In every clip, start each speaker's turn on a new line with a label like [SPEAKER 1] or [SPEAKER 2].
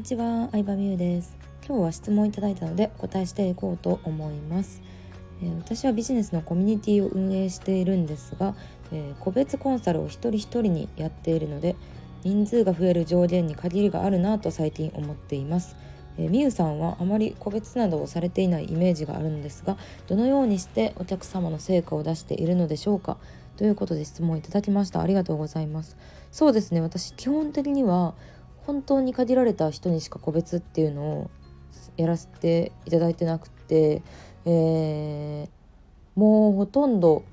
[SPEAKER 1] にちは、相葉美優です。今日は質問いただいたのでお答えしていこうと思います、えー、私はビジネスのコミュニティを運営しているんですが、えー、個別コンサルを一人一人にやっているので人数が増える上限に限りがあるなと最近思っています。えー、みゆさんはあまり個別などをされていないイメージがあるのですがどのようにしてお客様の成果を出しているのでしょうか？ということで質問いただきました。ありがとうございます。そうですね。私基本的には本当に限られた人にしか個別っていうのをやらせていただいてなくて、えー、もうほとんど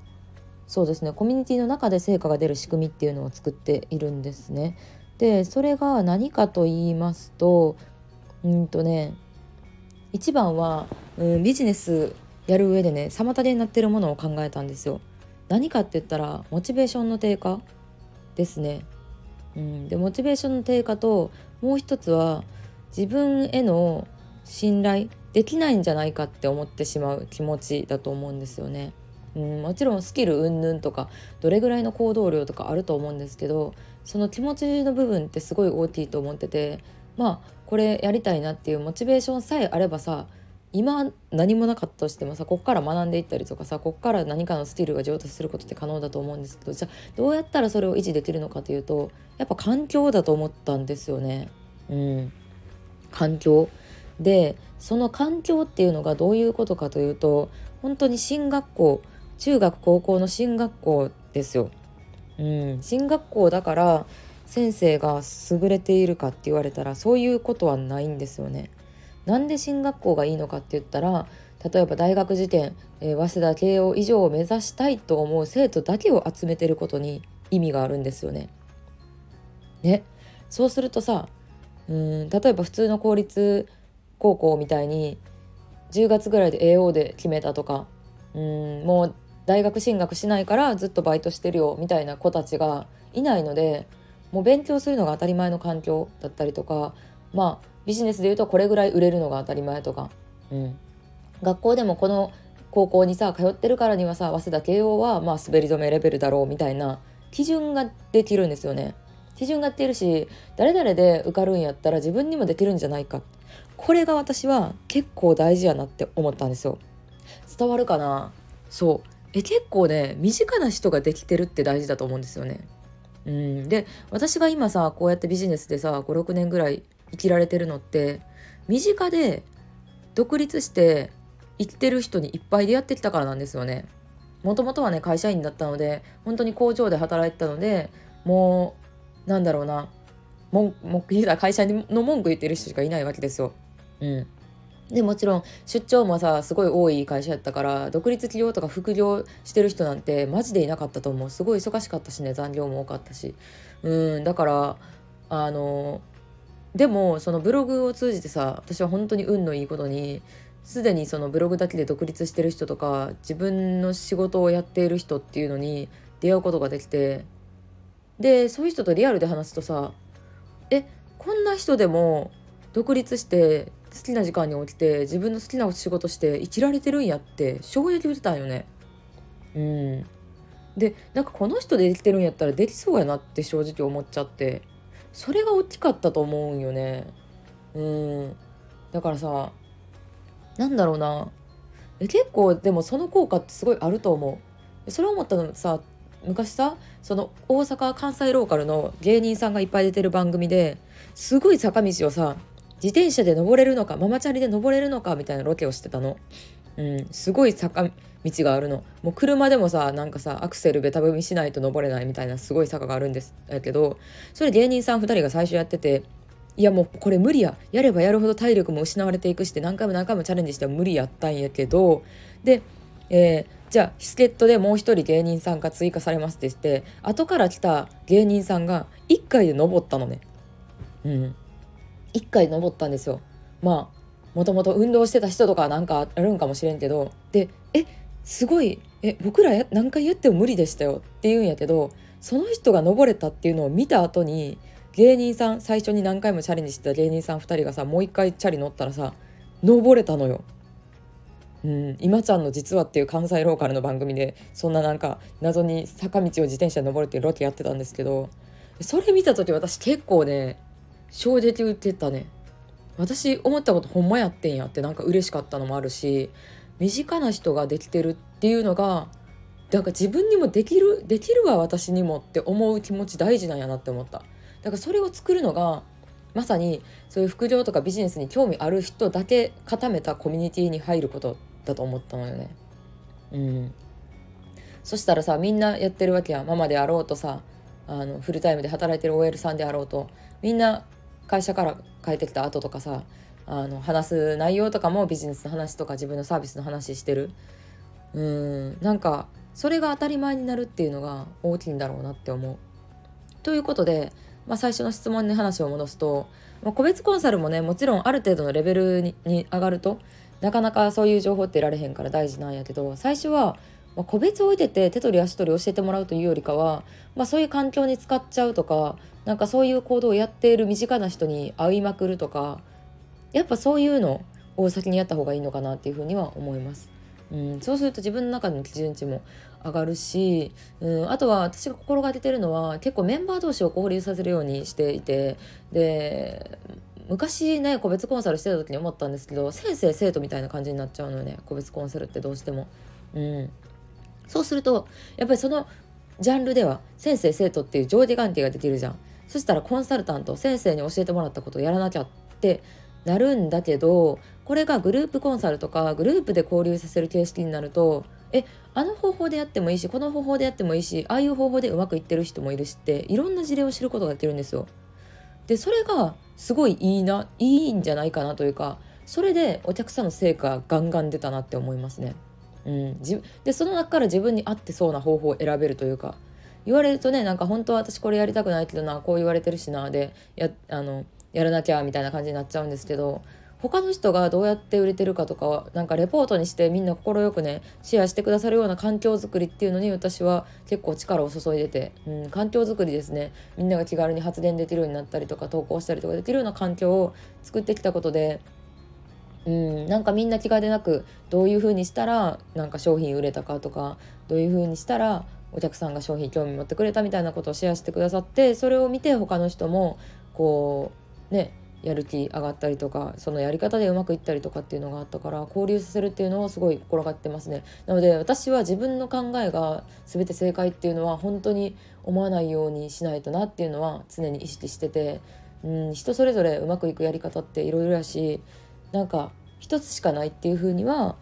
[SPEAKER 1] そうですねコミュニティの中で成果が出る仕組みっていうのを作っているんですね。でそれが何かと言いますとうんとね一番は、うん、ビジネスやる上でね妨げになってるものを考えたんですよ。何かって言ったらモチベーションの低下ですね。うん、でモチベーションの低下ともう一つは自分への信頼できないんじゃないかって思ってしまう気持ちだと思うんですよね。うん、もちろんスキル云々とかどれぐらいの行動量とかあると思うんですけどその気持ちの部分ってすごい大きいと思っててまあこれやりたいなっていうモチベーションさえあればさ今何もなかったとしてもさこっから学んでいったりとかさこっから何かのスキルが上達することって可能だと思うんですけどじゃあどうやったらそれを維持できるのかというとやっぱ環境だと思ったんですよね。うん、環境でその環境っていうのがどういうことかというと本当に進学校中学高校の進学校ですよ。うん、進学校だから先生が優れているかって言われたらそういうことはないんですよね。なんで進学校がいいのかって言ったら例えば大学受験、えー、早稲田慶応以上を目指したいと思う生徒だけを集めてることに意味があるんですよね。ねそうするとさうん例えば普通の公立高校みたいに10月ぐらいで AO で決めたとかうんもう大学進学しないからずっとバイトしてるよみたいな子たちがいないのでもう勉強するのが当たり前の環境だったりとかまあビジネスでいうとこれぐらい売れるのが当たり前とか、うん、学校でもこの高校にさ通ってるからにはさ早稲田慶応はまあ滑り止めレベルだろうみたいな基準ができるんですよね。基準がっているし誰々で受かるんやったら自分にもできるんじゃないかこれが私は結構大事やなって思ったんですよ。伝わるかな？そうえ結構ね身近な人ができてるって大事だと思うんですよね。うん、で私が今さこうやってビジネスでさ56年ぐらい生きられてるのって身近で独立して生きてる人にいっぱい出会ってきたからなんですよね。もともとはね会社員だったので本当に工場で働いてたのでもうなんだろうな文句会社の文句言ってる人しかいないわけですよ。うん、でもちろん出張もさすごい多い会社やったから独立企業とか副業してる人なんてマジでいなかったと思うすごい忙しかったしね残業も多かったしうんだからあのでもそのブログを通じてさ私は本当に運のいいことにすでにそのブログだけで独立してる人とか自分の仕事をやっている人っていうのに出会うことができてでそういう人とリアルで話すとさえこんな人でも独立して好きな時間に起きて自分の好きな仕事して生きられてるんやって衝撃受けたんよね。うんでなんかこの人でできてるんやったらできそうやなって正直思っちゃってそれが大きかったと思うんよね。うん。だからさなんだろうな。結構でもその効果ってすごいあると思う。それ思ったのさ昔さその大阪関西ローカルの芸人さんがいっぱい出てる番組ですごい坂道をさ自転車で登れるのかママチャリで登れるのかみたいなロケをしてたの。うん、すごい坂道があるのもう車でもさなんかさアクセルベタ踏みしないと登れないみたいなすごい坂があるんですだけどそれ芸人さん2人が最初やってていやもうこれ無理ややればやるほど体力も失われていくして何回も何回もチャレンジしても無理やったんやけどで、えー、じゃあ助っ人でもう一人芸人さんが追加されますって言って後から来た芸人さんが1回で登ったのね。うん1回登ったんですよ。まあもともと運動してた人とかなんかあるんかもしれんけどでえすごいえ僕ら何回やっても無理でしたよって言うんやけどその人が登れたっていうのを見た後に芸人さん最初に何回もチャレンジしてた芸人さん2人がさもう一回チャリ乗ったらさ登れたのよ。うん、今ちゃんの実はっていう関西ローカルの番組でそんななんか謎に坂道を自転車で登るっていうロケやってたんですけどそれ見た時私結構ね衝撃受けたね私思ったことほんまやってんやってなんか嬉しかったのもあるし身近な人ができてるっていうのがなんか自分にもできるできるわ私にもって思う気持ち大事なんやなって思った。だからそれを作るのがまさにそういう副業とかビジネスに興味ある人だけ固めたコミュニティに入ることだと思ったのよね。うん。そしたらさみんなやってるわけや。ママであろうとさあのフルタイムで働いてる OL さんであろうとみんな会社から帰ってきた後とかさあの話す内容とかもビジネスの話とか自分のサービスの話してるうんなんかそれが当たり前になるっていうのが大きいんだろうなって思う。ということで、まあ、最初の質問に話を戻すと、まあ、個別コンサルもねもちろんある程度のレベルに上がるとなかなかそういう情報って得られへんから大事なんやけど最初は、個別置いてて手取り足取り教えてもらうというよりかは、まあ、そういう環境に使っちゃうとかなんかそういう行動をやっている身近な人に会いまくるとかやっぱそういうのを先にやった方がいいのかなっていうふうには思います。うん、そうすると自分の中の基準値も上がるし、うん、あとは私が心がけてるのは結構メンバー同士を交流させるようにしていてで昔ね個別コンサルしてた時に思ったんですけど先生生徒みたいな感じになっちゃうのよね個別コンサルってどうしても。うん、そうするとやっぱりそのジャンルでは先生生徒っていう上下関係ができるじゃん。そしたらコンサルタント先生に教えてもらったことをやらなきゃってなるんだけどこれがグループコンサルとかグループで交流させる形式になるとえあの方法でやってもいいしこの方法でやってもいいしああいう方法でうまくいってる人もいるしっていろんな事例を知ることができるんですよ。でそれがすごいいいないいんじゃないかなというかそれでお客さんの成果がガンガン出たなって思いますね。うん、でその中から自分に合ってそうな方法を選べるというか言われるとねなんか本当は私これやりたくないけどなこう言われてるしなでやあのやらなきゃみたいな感じになっちゃうんですけど他の人がどうやって売れてるかとかなんかレポートにしてみんな快くねシェアしてくださるような環境づくりっていうのに私は結構力を注いでて、うん、環境づくりですね。みんなが気軽に発電できるようになったりとか投稿したりとかできるような環境を作ってきたことでうん、なんかみんな気兼ねなくどういう風にしたらなんか商品売れたかとかどういう風にしたらお客さんが商品興味持ってくれたみたいなことをシェアしてくださってそれを見て他の人もこうねやる気上がったりとかそのやり方でうまくいったりとかっていうのがあったから交流させるっていうのをすごい心がけてますねなので私は自分の考えが全て正解っていうのは本当に思わないようにしないとなっていうのは常に意識してて、うん、人それぞれうまくいくやり方っていろいろやしなんか一つしかないっていうふうには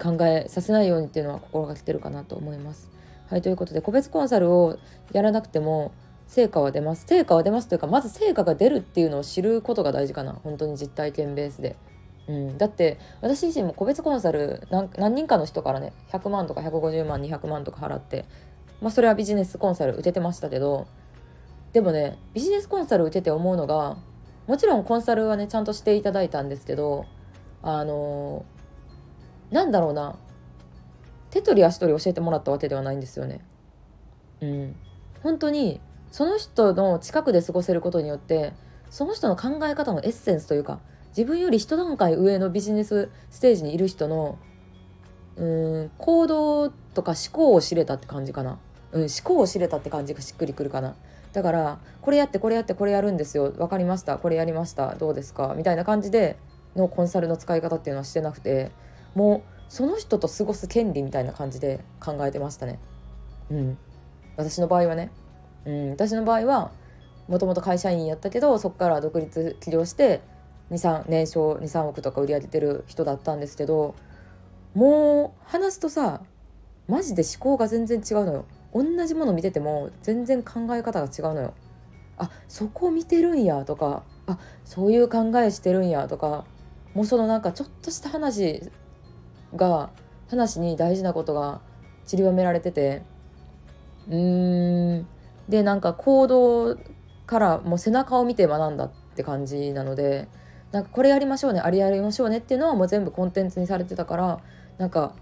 [SPEAKER 1] 考えさせないようにっていうのは心がけてるかなと思います。はいということで個別コンサルをやらなくても成果は出ます。成果は出ますというかまず成果が出るっていうのを知ることが大事かな。本当に実体験ベースで。うん、だって私自身も個別コンサル何人かの人からね100万とか150万200万とか払ってまあそれはビジネスコンサル受けてましたけどでもねビジネスコンサル受けて思うのがもちろんコンサルはねちゃんとしていただいたんですけどあのー、なんだろうな。手取り足取り教えてもらったわけではないんですよね。うん、本当にその人の近くで過ごせることによってその人の考え方のエッセンスというか自分より一段階上のビジネスステージにいる人のうん行動とか思考を知れたって感じかな、うん、思考を知れたって感じがしっくりくるかな。だからこれやってこれやってこれやるんですよ。分かりました。これやりました。どうですか。みたいな感じでのコンサルの使い方っていうのはしてなくてもうその人と過ごす権利みたいな感じで考えてましたね。うん。私の場合はね。うん、私の場合はもともと会社員やったけどそこから独立起業して23年商23億とか売り上げてる人だったんですけどもう話すとさマジで思考が全然違うのよ。同じもの見てても全然考え方が違うのよ。あそこ見てるんやとかあそういう考えしてるんやとかもうそのなんかちょっとした話が話に大事なことが散りばめられててうーん。でなんか行動からもう背中を見て学んだって感じなのでなんかこれやりましょうねあれやりましょうねっていうのはもう全部コンテンツにされてたからなんか、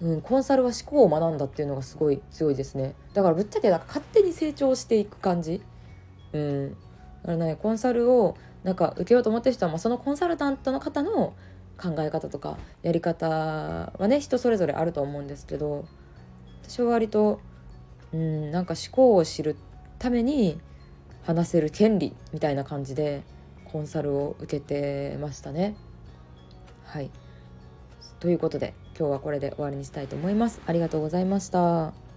[SPEAKER 1] うん、コンサルは思考を学んだっていうのがすごい強いですね。だからぶっちゃけなんか勝手に成長していく感じ。うん。だからねコンサルをなんか受けようと思ってる人は、まあ、そのコンサルタントの方の考え方とかやり方はね人それぞれあると思うんですけど私は割とうんなんか思考を知るために話せる権利みたいな感じでコンサルを受けてましたね。はいということで今日はこれで終わりにしたいと思います。ありがとうございました。